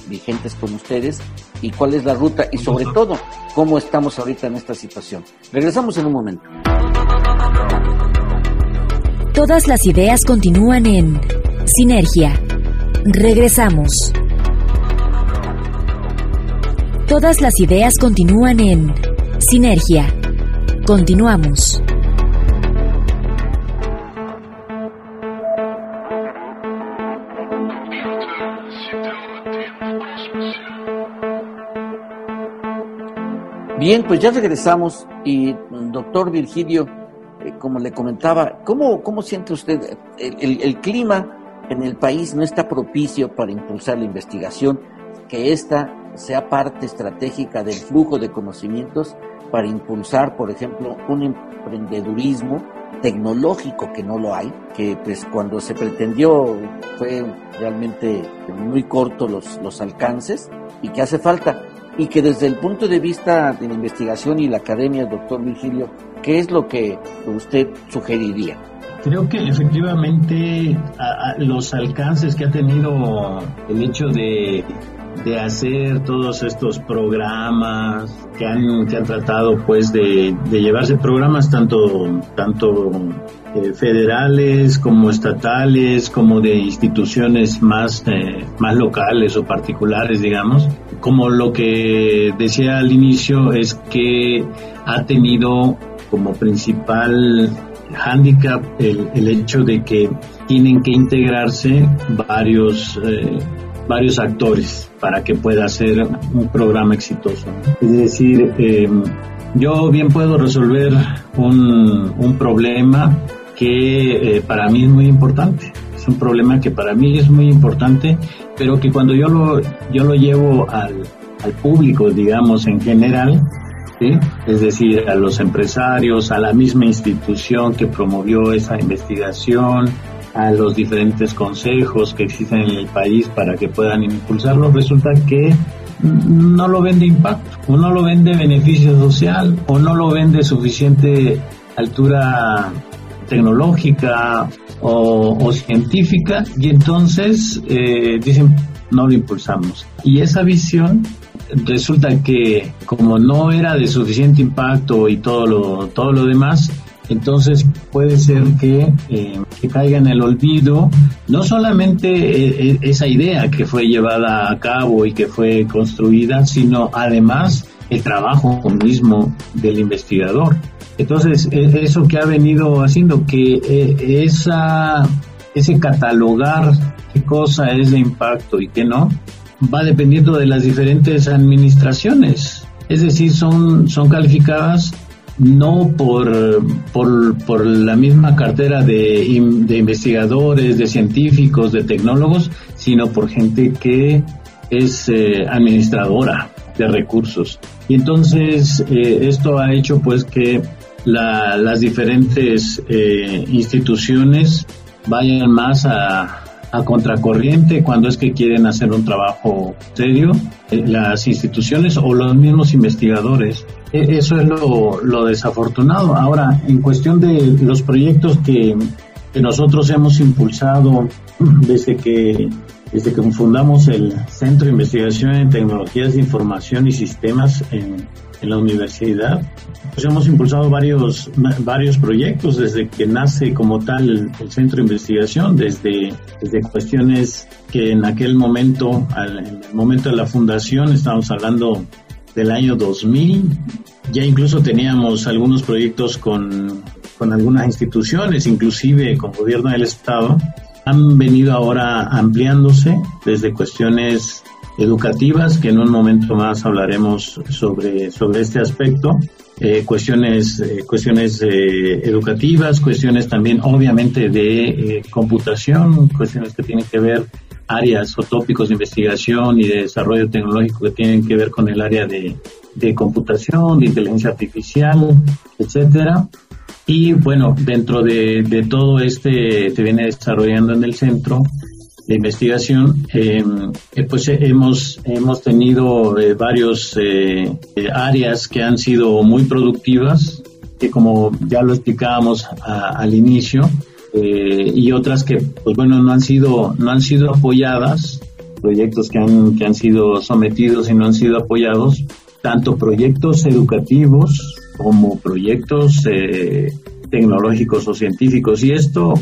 vigentes con ustedes y cuál es la ruta y sobre todo cómo estamos ahorita en esta situación. Regresamos en un momento. Todas las ideas continúan en Sinergia. Regresamos. Todas las ideas continúan en Sinergia. Continuamos. Bien, pues ya regresamos y doctor Virgilio, eh, como le comentaba, ¿cómo, cómo siente usted el, el, clima en el país no está propicio para impulsar la investigación, que ésta sea parte estratégica del flujo de conocimientos para impulsar, por ejemplo, un emprendedurismo tecnológico que no lo hay, que pues cuando se pretendió fue realmente muy corto los, los alcances y que hace falta y que desde el punto de vista de la investigación y la academia, doctor Virgilio, ¿qué es lo que usted sugeriría? Creo que efectivamente los alcances que ha tenido el hecho de, hacer todos estos programas que han, que han tratado pues de, llevarse programas tanto, tanto eh, federales como estatales como de instituciones más, eh, más locales o particulares digamos. Como lo que decía al inicio es que ha tenido como principal hándicap el, hecho de que tienen que integrarse varios eh, varios actores para que pueda ser un programa exitoso. Es decir, em, yo bien puedo resolver un, un problema que eh, para mí es muy importante. Es un problema que para mí es muy importante pero que cuando yo lo, yo lo llevo al, al público, digamos, en general, es decir, a los empresarios, a la misma institución que promovió esa investigación, a los diferentes consejos que existen en el país para que puedan impulsarlo, resulta que no lo ven de impacto, o no lo ven de beneficio social, o no lo ven de suficiente altura tecnológica o, científica y entonces eh, dicen no lo impulsamos. Y esa visión resulta que como no era de suficiente impacto y todo lo, todo lo demás, entonces puede ser que, eh, que caiga en el olvido no solamente eh, esa idea que fue llevada a cabo y que fue construida, sino además el trabajo mismo del investigador. Entonces, e, eso que ha venido haciendo, que e, ese catalogar qué cosa es de impacto y qué no, va dependiendo de las diferentes administraciones. Es decir, son, son calificadas no por, por, la misma cartera de, de, investigadores, de científicos, de tecnólogos, sino por gente que es eh, administradora de recursos. Y entonces eh, esto ha hecho pues que las diferentes eh, instituciones vayan más a, a, contracorriente cuando es que quieren hacer un trabajo serio, eh, las instituciones o los mismos investigadores. E, eso es lo, desafortunado. Ahora, en cuestión de los proyectos que, nosotros hemos impulsado desde que desde que fundamos el Centro de Investigación en Tecnologías de Información y Sistemas en, la universidad, pues hemos impulsado varios, varios proyectos desde que nace como tal el, Centro de Investigación, desde, desde cuestiones que en aquel momento, al, en el momento de la fundación, estábamos hablando del año 2000. Ya incluso teníamos algunos proyectos con, con algunas instituciones, inclusive con gobierno del Estado. Han venido ahora ampliándose desde cuestiones educativas, que en un momento más hablaremos sobre, sobre este aspecto, eh, cuestiones, eh, cuestiones eh, educativas, cuestiones también obviamente de computación, cuestiones que tienen que ver áreas o tópicos de investigación y de desarrollo tecnológico que tienen que ver con el área de, de computación, de inteligencia artificial, etcétera. Y bueno, dentro de, de todo este se viene desarrollando en el centro de investigación, eh, eh, pues eh, hemos, hemos tenido varios áreas que han sido muy productivas, que como ya lo explicábamos al inicio, y otras que, pues bueno, no han sido, no han sido apoyadas, proyectos que han, que han sido sometidos y no han sido apoyados, tanto proyectos educativos como proyectos tecnológicos o científicos. Y esto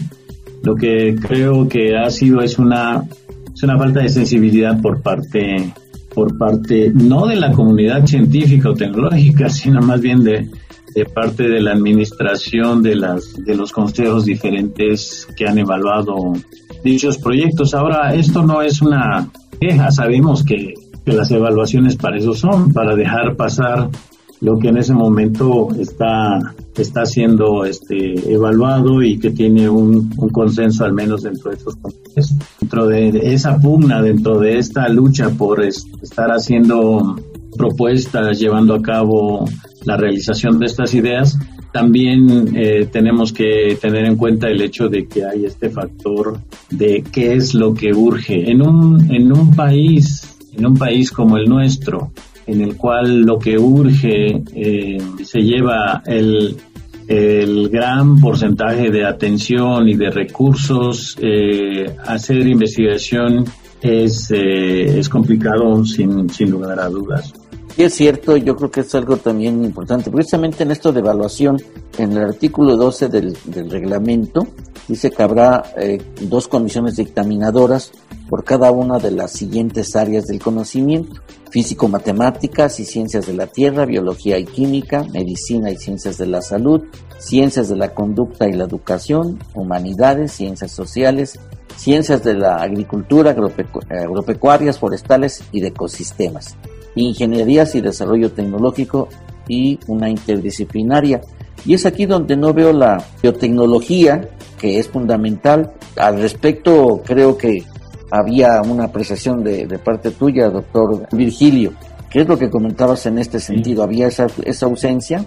lo que creo que ha sido es una, es una falta de sensibilidad por parte, por parte no de la comunidad científica o tecnológica, sino más bien de, de parte de la administración de las de los consejos diferentes que han evaluado dichos proyectos. Ahora, esto no es una queja, sabemos que, que las evaluaciones para eso son, para dejar pasar lo que en ese momento está, está siendo este, evaluado y que tiene un, consenso al menos dentro de estos comités. Dentro de, esa pugna, dentro de esta lucha por estar haciendo propuestas, llevando a cabo la realización de estas ideas, también eh, tenemos que tener en cuenta el hecho de que hay este factor de qué es lo que urge. En un, en un país, en un país como el nuestro, en el cual lo que urge eh, se lleva el, gran porcentaje de atención y de recursos, eh, hacer investigación es, eh, es complicado sin, sin lugar a dudas. Y es cierto, yo creo que es algo también importante. Precisamente en esto de evaluación, en el artículo 12 del, del reglamento, dice que habrá dos comisiones dictaminadoras por cada una de las siguientes áreas del conocimiento físico-matemáticas y ciencias de la Tierra, biología y química, medicina y ciencias de la salud, ciencias de la conducta y la educación, humanidades, ciencias sociales, ciencias de la agricultura, agropecuarias, forestales y de ecosistemas, ingenierías y desarrollo tecnológico y una interdisciplinaria. Y es aquí donde no veo la biotecnología, que es fundamental. Al respecto, creo que había una apreciación de, parte tuya, doctor Virgilio. ¿Qué es lo que comentabas en este sentido? ¿Había esa, esa ausencia?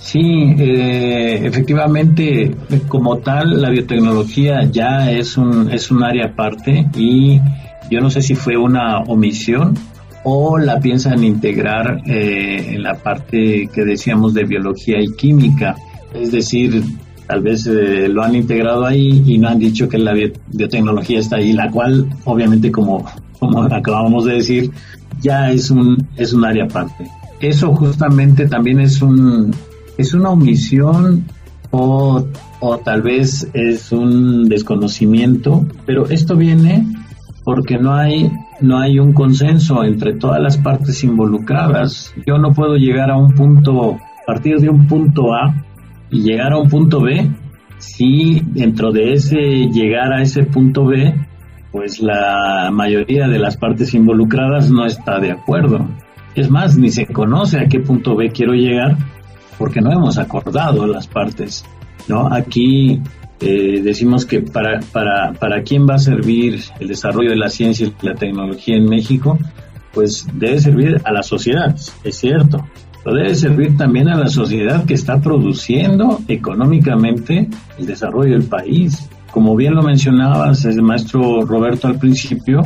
Sí, eh, efectivamente, como tal, la biotecnología ya es un, es un área aparte y yo no sé si fue una omisión o la piensan integrar eh, en la parte que decíamos de biología y química. Es decir, tal vez eh, lo han integrado ahí y no han dicho que la biotecnología está ahí, la cual obviamente como, como acabamos de decir, ya es un, es un área aparte. Eso justamente también es un, es una omisión o, o tal vez es un desconocimiento, pero esto viene porque no hay, no hay un consenso entre todas las partes involucradas. Yo no puedo llegar a un punto, partir de un punto A y llegar a un punto B, si dentro de ese llegar a ese punto B, pues la mayoría de las partes involucradas no está de acuerdo. Es más, ni se conoce a qué punto B quiero llegar porque no hemos acordado las partes. ¿no? Aquí eh, decimos que para, para, para quién va a servir el desarrollo de la ciencia y la tecnología en México, pues debe servir a la sociedad, es cierto, debe servir también a la sociedad que está produciendo económicamente el desarrollo del país. Como bien lo mencionabas, el maestro Roberto al principio,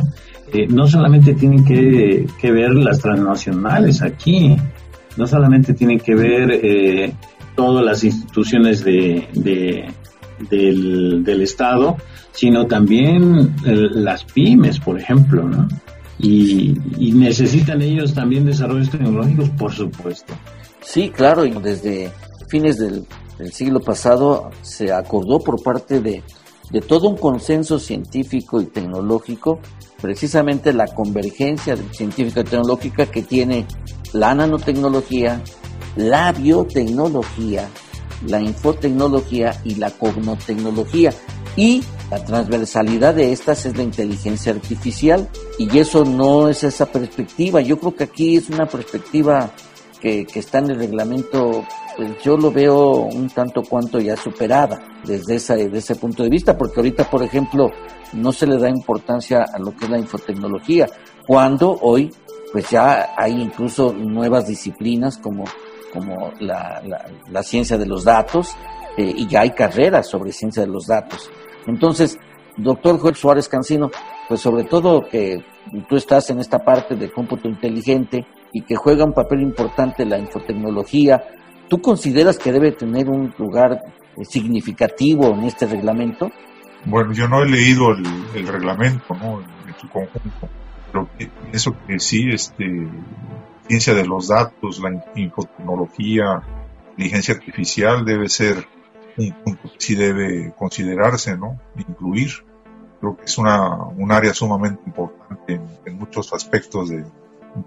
eh, no solamente tienen que, ver las transnacionales aquí, no solamente tienen que ver eh, todas las instituciones de, del, del, Estado, sino también las pymes, por ejemplo, ¿no? y, necesitan ellos también desarrollos tecnológicos, por supuesto. Sí, claro, y desde fines del, siglo pasado se acordó por parte de, de todo un consenso científico y tecnológico, precisamente la convergencia científica y tecnológica que tiene la nanotecnología, la biotecnología, la infotecnología y la cognotecnología. Y la transversalidad de estas es la inteligencia artificial y eso no es esa perspectiva. Yo creo que aquí es una perspectiva que, que está en el reglamento pues yo lo veo un tanto cuanto ya superada desde, esa, desde ese punto de vista, porque ahorita, por ejemplo, no se le da importancia a lo que es la infotecnología, cuando hoy pues ya hay incluso nuevas disciplinas como, como la, la, ciencia de los datos eh, y ya hay carreras sobre ciencia de los datos. Entonces, doctor Joel Suárez Cancino, pues sobre todo que tú estás en esta parte de cómputo inteligente y que juega un papel importante la infotecnología, ¿Tú consideras que debe tener un lugar eh, significativo en este reglamento? Bueno, yo no he leído el, reglamento ¿no? en su conjunto, pero pienso que sí, este, ciencia de los datos, la infotecnología, inteligencia artificial debe ser un punto que sí debe considerarse, ¿no? Incluir. Creo que es una, un área sumamente importante en, muchos aspectos de,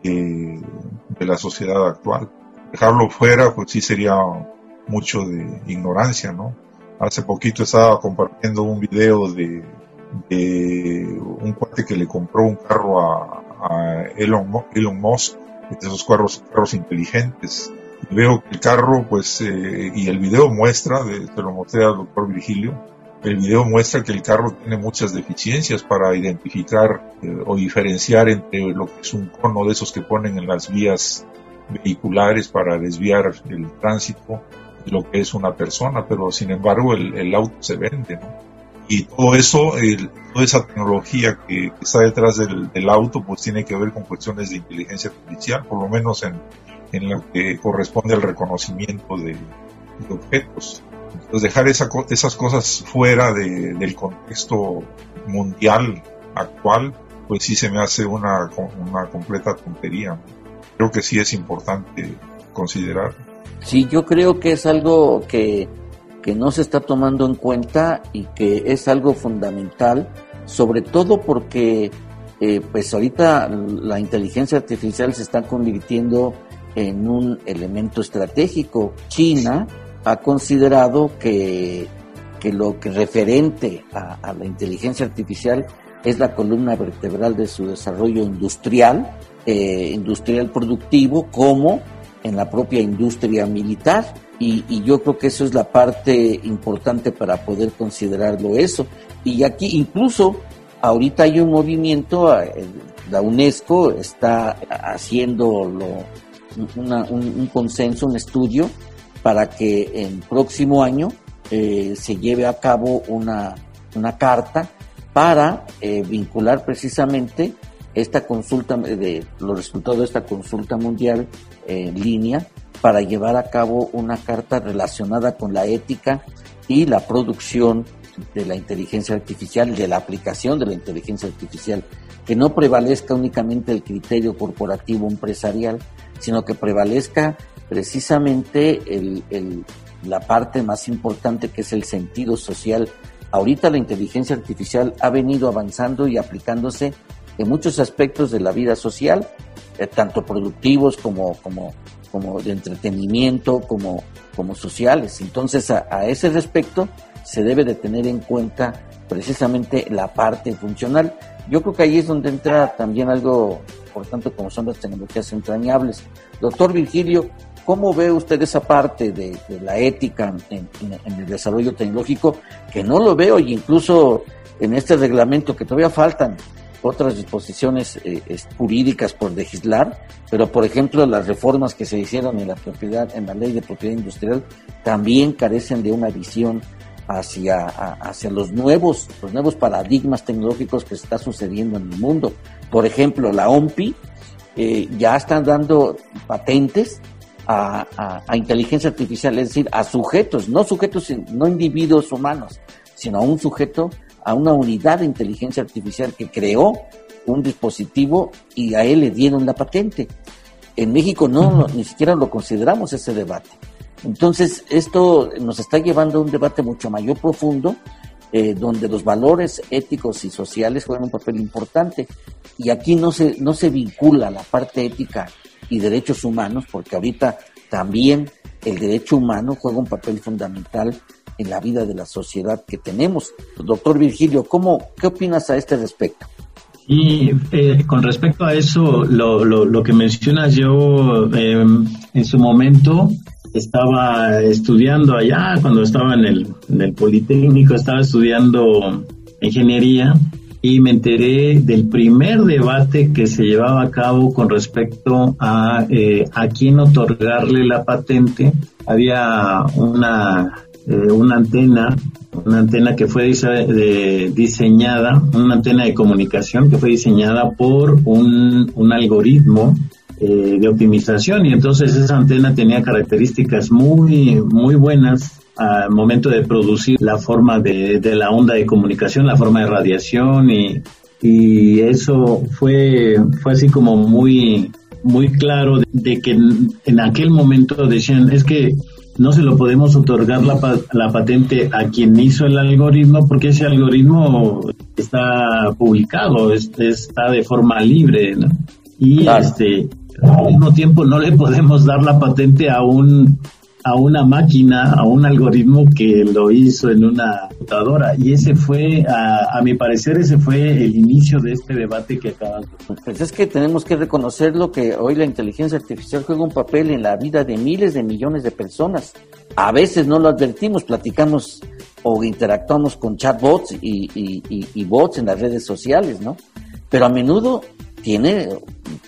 de la sociedad actual dejarlo fuera, pues sí sería mucho de ignorancia, ¿no? Hace poquito estaba compartiendo un video de, un cuate que le compró un carro a, Elon, Elon Musk, de esos carros, inteligentes. Y veo que el carro, pues, eh, y el video muestra, de, te lo mostré al doctor Virgilio, el video muestra que el carro tiene muchas deficiencias para identificar eh, o diferenciar entre lo que es un cono de esos que ponen en las vías vehiculares para desviar el tránsito de lo que es una persona, pero sin embargo el, auto se vende, ¿no? Y todo eso, toda esa tecnología que, está detrás del, auto, pues tiene que ver con cuestiones de inteligencia artificial, por lo menos en, en lo que corresponde al reconocimiento de, objetos. Entonces dejar esa, esas cosas fuera del contexto mundial actual, pues sí se me hace una, una completa tontería creo que sí es importante considerar. Sí, yo creo que es algo que, no se está tomando en cuenta y que es algo fundamental, sobre todo porque eh, pues ahorita la inteligencia artificial se está convirtiendo en un elemento estratégico. China ha considerado que, lo que referente a, a la inteligencia artificial es la columna vertebral de su desarrollo industrial eh, industrial productivo como en la propia industria militar. Y, yo creo que eso es la parte importante para poder considerarlo eso. Y aquí incluso ahorita hay un movimiento, eh, la UNESCO está haciendo un, consenso, un estudio para que el próximo año eh, se lleve a cabo una, una carta para vincular precisamente esta consulta, de los resultados de esta consulta mundial en línea para llevar a cabo una carta relacionada con la ética y la producción de la inteligencia artificial, de la aplicación de la inteligencia artificial, que no prevalezca únicamente el criterio corporativo empresarial, sino que prevalezca precisamente el, la parte más importante que es el sentido social. Ahorita la inteligencia artificial ha venido avanzando y aplicándose en muchos aspectos de la vida social, eh, tanto productivos como, como, como de entretenimiento, como, como sociales. Entonces, a, ese respecto, se debe de tener en cuenta precisamente la parte funcional. Yo creo que ahí es donde entra también algo importante como son las tecnologías entrañables. Doctor Virgilio, ¿cómo ve usted esa parte de, la ética en, en, el desarrollo tecnológico? Que no lo veo y incluso en este reglamento que todavía faltan otras disposiciones eh, jurídicas por legislar, pero por ejemplo las reformas que se hicieron en la propiedad, en la ley de propiedad industrial, también carecen de una visión hacia, hacia los nuevos, los nuevos paradigmas tecnológicos que está sucediendo en el mundo. Por ejemplo, la OMPI eh, ya están dando patentes a, a, inteligencia artificial, es decir, a sujetos, no sujetos, no individuos humanos, sino a un sujeto a una unidad de inteligencia artificial que creó un dispositivo y a él le dieron la patente. En México no, ni siquiera lo consideramos ese debate. Entonces, esto nos está llevando a un debate mucho mayor profundo eh, donde los valores éticos y sociales juegan un papel importante. Y aquí no se, no se vincula la parte ética y derechos humanos, porque ahorita también el derecho humano juega un papel fundamental en la vida de la sociedad que tenemos. Doctor Virgilio, ¿cómo, ¿qué opinas a este respecto? Y eh, con respecto a eso, lo, lo, que mencionas yo em, en su momento estaba estudiando allá, cuando estaba en el, en el Politécnico, estaba estudiando ingeniería y me enteré del primer debate que se llevaba a cabo con respecto a eh, a quién otorgarle la patente. Había una, eh, una antena, una antena que fue diseñada, una antena de comunicación que fue diseñada por un, un algoritmo eh, de optimización y entonces esa antena tenía características muy, muy buenas al momento de producir la forma de, la onda de comunicación, la forma de radiación y, y eso fue, fue así como muy, muy claro de, que en, aquel momento decían, es que no se lo podemos otorgar la, la patente a quien hizo el algoritmo porque ese algoritmo está publicado, está de forma libre. Y este, al mismo tiempo no le podemos dar la patente a un a una máquina, a un algoritmo que lo hizo en una computadora. Y ese fue, a, mi parecer, ese fue el inicio de este debate que acabas de Pues es que tenemos que reconocerlo que hoy la inteligencia artificial juega un papel en la vida de miles de millones de personas. A veces no lo advertimos, platicamos o interactuamos con chatbots y, y, y bots en las redes sociales, ¿no? Pero a menudo tiene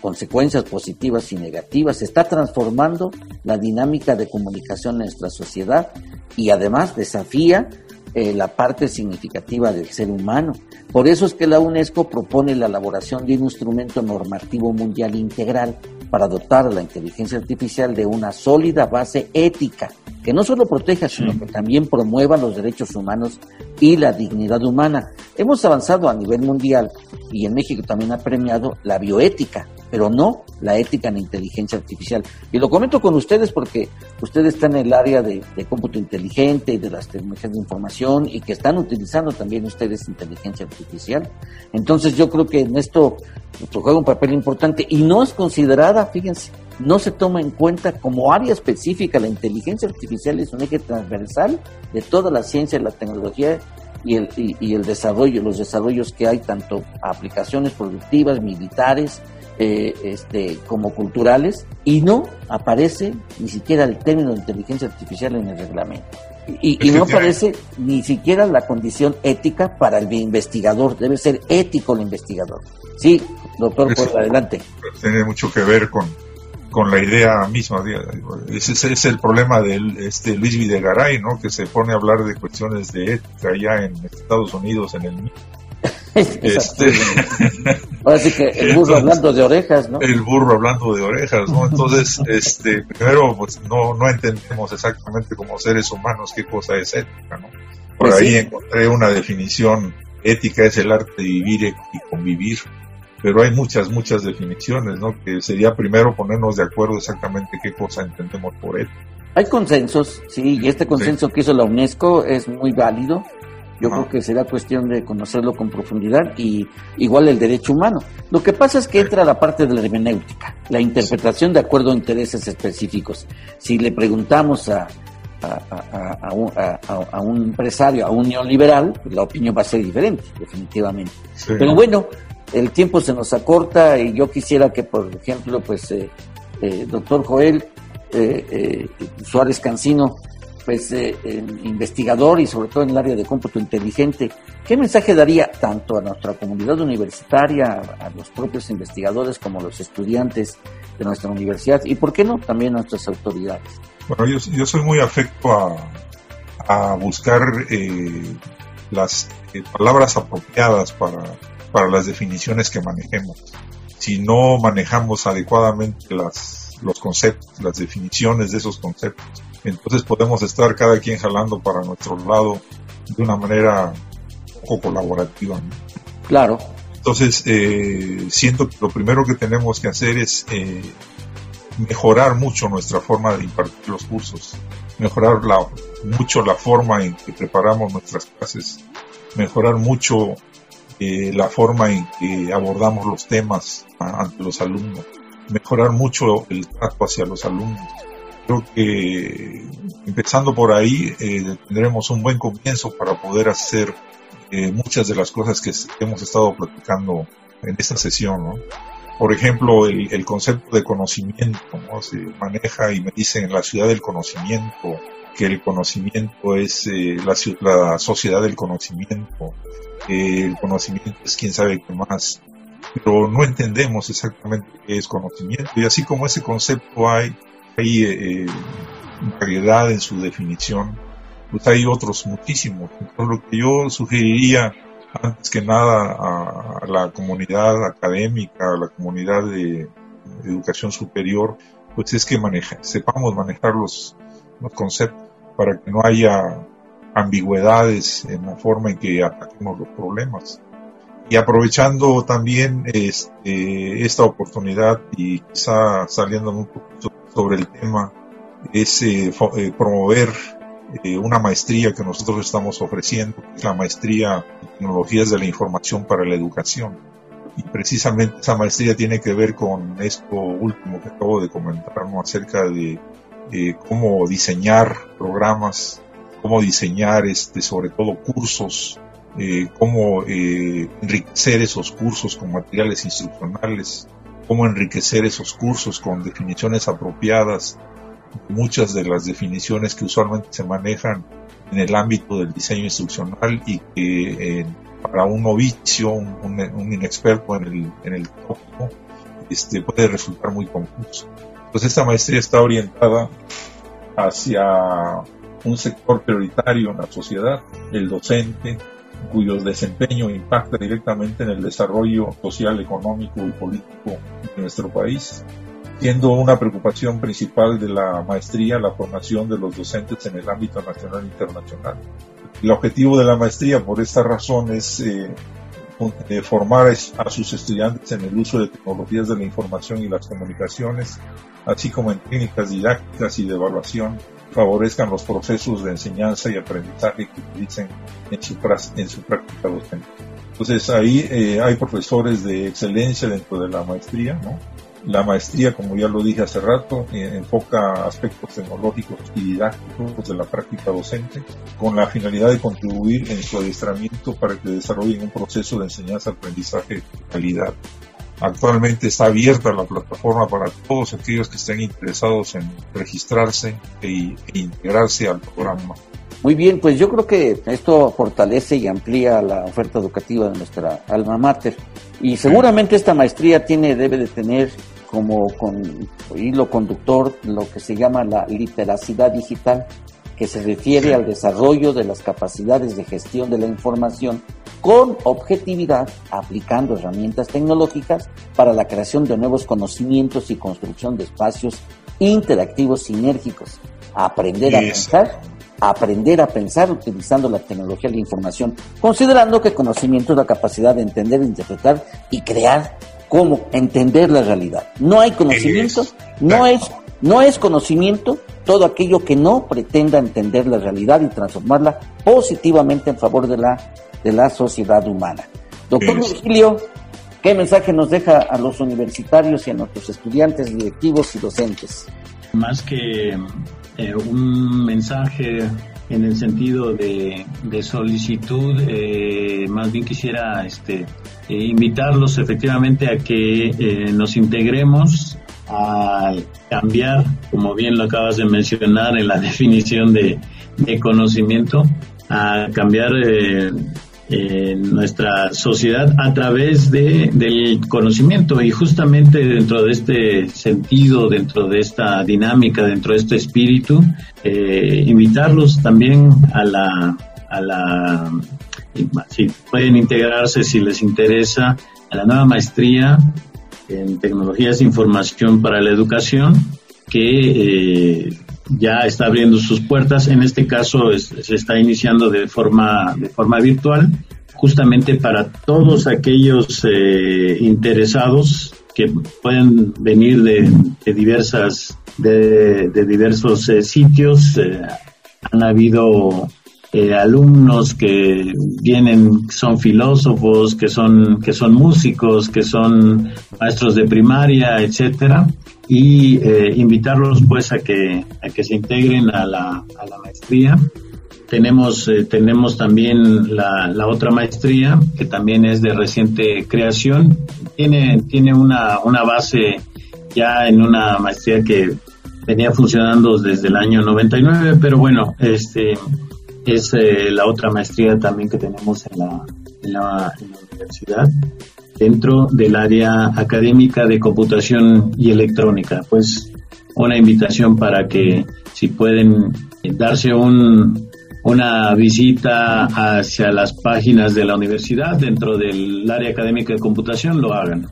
consecuencias positivas y negativas, está transformando la dinámica de comunicación en nuestra sociedad y además desafía eh, la parte significativa del ser humano. Por eso es que la UNESCO propone la elaboración de un instrumento normativo mundial integral para dotar a la inteligencia artificial de una sólida base ética que no solo proteja, sino que también promueva los derechos humanos y la dignidad humana. Hemos avanzado a nivel mundial y en México también ha premiado la bioética, pero no la ética en inteligencia artificial. Y lo comento con ustedes porque ustedes están en el área de, cómputo inteligente y de las tecnologías de información y que están utilizando también ustedes inteligencia artificial. Entonces yo creo que en esto juega un papel importante y no es considerada, fíjense, no se toma en cuenta como área específica. La inteligencia artificial es un eje transversal de toda la ciencia y la tecnología y el, y, el desarrollo, los desarrollos que hay, tanto aplicaciones productivas, militares, eh, este, como culturales, y no aparece ni siquiera el término de inteligencia artificial en el reglamento. Y, no aparece ni siquiera la condición ética para el investigador, debe ser ético el investigador. Sí, doctor, por adelante. Tiene mucho que ver con, con la idea misma. Ese es el problema de este Luis Videgaray, ¿no? Que se pone a hablar de cuestiones de ética ya en Estados Unidos, en el este... Ahora sí que el burro hablando de orejas, ¿no? El burro hablando de orejas, ¿no? Entonces, este, primero, pues no, no entendemos exactamente como seres humanos qué cosa es ética, ¿no? Por pues ahí encontré una definición, ética es el arte de vivir y convivir pero hay muchas, muchas definiciones, ¿no? Que sería primero ponernos de acuerdo exactamente qué cosa entendemos por él. Hay consensos, sí, y este consenso que hizo la UNESCO es muy válido. Yo creo que será cuestión de conocerlo con profundidad y igual el derecho humano. Lo que pasa es que entra la parte de la hermenéutica, la interpretación de acuerdo a intereses específicos. Si le preguntamos a, a, un, a, un, empresario, a un neoliberal, la opinión va a ser diferente, definitivamente. Pero bueno, el tiempo se nos acorta y yo quisiera que, por ejemplo, pues, eh, eh, doctor Joel eh, Suárez Cancino, pues, investigador y sobre todo en el área de cómputo inteligente, ¿qué mensaje daría tanto a nuestra comunidad universitaria, a, los propios investigadores como a los estudiantes de nuestra universidad y, por qué no, también a nuestras autoridades? Bueno, yo, soy muy afecto a, buscar las palabras apropiadas para para las definiciones que manejemos. Si no manejamos adecuadamente las, los conceptos, las definiciones de esos conceptos, entonces podemos estar cada quien jalando para nuestro lado de una manera poco colaborativa. Claro. Entonces, eh, siento que lo primero que tenemos que hacer es eh, mejorar mucho nuestra forma de impartir los cursos, mejorar la, mucho la forma en que preparamos nuestras clases mejorar mucho eh, la forma en que abordamos los temas ante los alumnos, mejorar mucho el trato hacia los alumnos. Creo que empezando por ahí eh, tendremos un buen comienzo para poder hacer eh, muchas de las cosas que hemos estado platicando en esta sesión. ¿no? Por ejemplo, el, el concepto de conocimiento ¿no? se maneja y me dicen en la ciudad del conocimiento, que el conocimiento es eh, la, la, sociedad del conocimiento, eh, el conocimiento es quién sabe qué más, pero no entendemos exactamente qué es conocimiento y así como ese concepto hay, hay eh, variedad en su definición, pues hay otros muchísimos. Entonces lo que yo sugeriría antes que nada a, la comunidad académica, a la comunidad de, educación superior, pues es que sepamos manejar los, los conceptos para que no haya ambigüedades en la forma en que ataquemos los problemas. Y aprovechando también este, esta oportunidad y quizá saliendo un poquito sobre el tema, es eh, eh, promover eh, una maestría que nosotros estamos ofreciendo, que es la maestría en tecnologías de la información para la educación. Y precisamente esa maestría tiene que ver con esto último que acabo de comentar, acerca de cómo diseñar programas, cómo diseñar este, sobre todo cursos, cómo enriquecer esos cursos con materiales instruccionales, cómo enriquecer esos cursos con definiciones apropiadas, muchas de las definiciones que usualmente se manejan en el ámbito del diseño instruccional y que para un novicio, un, inexperto en el, en el tópico, este, puede resultar muy confuso. Pues esta maestría está orientada hacia un sector prioritario en la sociedad, el docente, cuyo desempeño impacta directamente en el desarrollo social, económico y político de nuestro país, siendo una preocupación principal de la maestría la formación de los docentes en el ámbito nacional e internacional. El objetivo de la maestría, por esta razón, es eh, formar a sus estudiantes en el uso de tecnologías de la información y las comunicaciones, así como en técnicas didácticas y de evaluación, favorezcan los procesos de enseñanza y aprendizaje que utilicen en su, en su práctica docente. Entonces ahí eh, hay profesores de excelencia dentro de la maestría, ¿no? La maestría, como ya lo dije hace rato, eh, enfoca aspectos tecnológicos y didácticos de la práctica docente con la finalidad de contribuir en su adiestramiento para que desarrollen un proceso de enseñanza-aprendizaje de calidad. Actualmente está abierta la plataforma para todos aquellos que estén interesados en registrarse e, e integrarse al programa. Muy bien, pues yo creo que esto fortalece y amplía la oferta educativa de nuestra alma mater. Y seguramente esta maestría tiene, debe de tener como con hilo conductor lo que se llama la literacidad digital, que se refiere al desarrollo de las capacidades de gestión de la información con objetividad, aplicando herramientas tecnológicas para la creación de nuevos conocimientos y construcción de espacios interactivos sinérgicos. Aprender a pensar, aprender a pensar utilizando la tecnología de la información, considerando que conocimiento es la capacidad de entender, interpretar y crear. Cómo entender la realidad. No hay conocimiento, no es, no es conocimiento todo aquello que no pretenda entender la realidad y transformarla positivamente en favor de la, de la sociedad humana. Doctor Virgilio, ¿qué mensaje nos deja a los universitarios y a nuestros estudiantes, directivos y docentes? Más que eh, un mensaje en el sentido de, solicitud, eh, más bien quisiera este, eh, invitarlos efectivamente a que eh, nos integremos a cambiar, como bien lo acabas de mencionar en la definición de, de conocimiento, a cambiar en nuestra sociedad a través de, del conocimiento. Y justamente dentro de este sentido, dentro de esta dinámica, dentro de este espíritu, eh, invitarlos también a la, a la, si pueden integrarse si les interesa a la nueva maestría en tecnologías de información para la educación que eh, ya está abriendo sus puertas. En este caso se está iniciando de forma, de forma virtual, justamente para todos aquellos eh, interesados que pueden venir de, diversas de, diversos eh, sitios. Eh, han habido eh, alumnos que vienen, son filósofos, que son, que son músicos, que son maestros de primaria, etcétera, y eh, invitarlos pues a que, a que se integren a la, maestría. Tenemos, eh, tenemos también la, la, otra maestría que también es de reciente creación. Tiene, tiene una, una base ya en una maestría que venía funcionando desde el año 99, pero bueno, este es eh, la otra maestría también que tenemos en la, en la, universidad dentro del área académica de computación y electrónica. Pues una invitación para que si pueden darse un, una visita hacia las páginas de la universidad dentro del área académica de computación, lo hagan.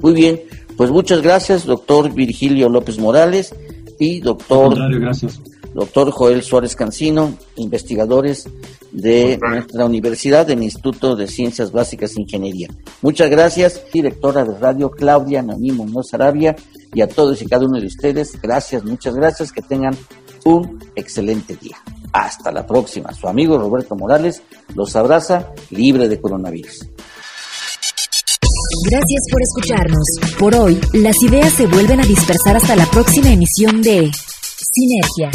Muy bien, pues muchas gracias, doctor Virgilio López Morales y doctor, gracias. Doctor Joel Suárez Cancino, investigadores de nuestra universidad del Instituto de Ciencias Básicas e Ingeniería. Muchas gracias, directora de radio Claudia Naní Muñoz Arabia, y a todos y cada uno de ustedes, gracias, muchas gracias, que tengan un excelente día. Hasta la próxima. Su amigo Roberto Morales los abraza libre de coronavirus. Gracias por escucharnos. Por hoy, las ideas se vuelven a dispersar hasta la próxima emisión de Sinergia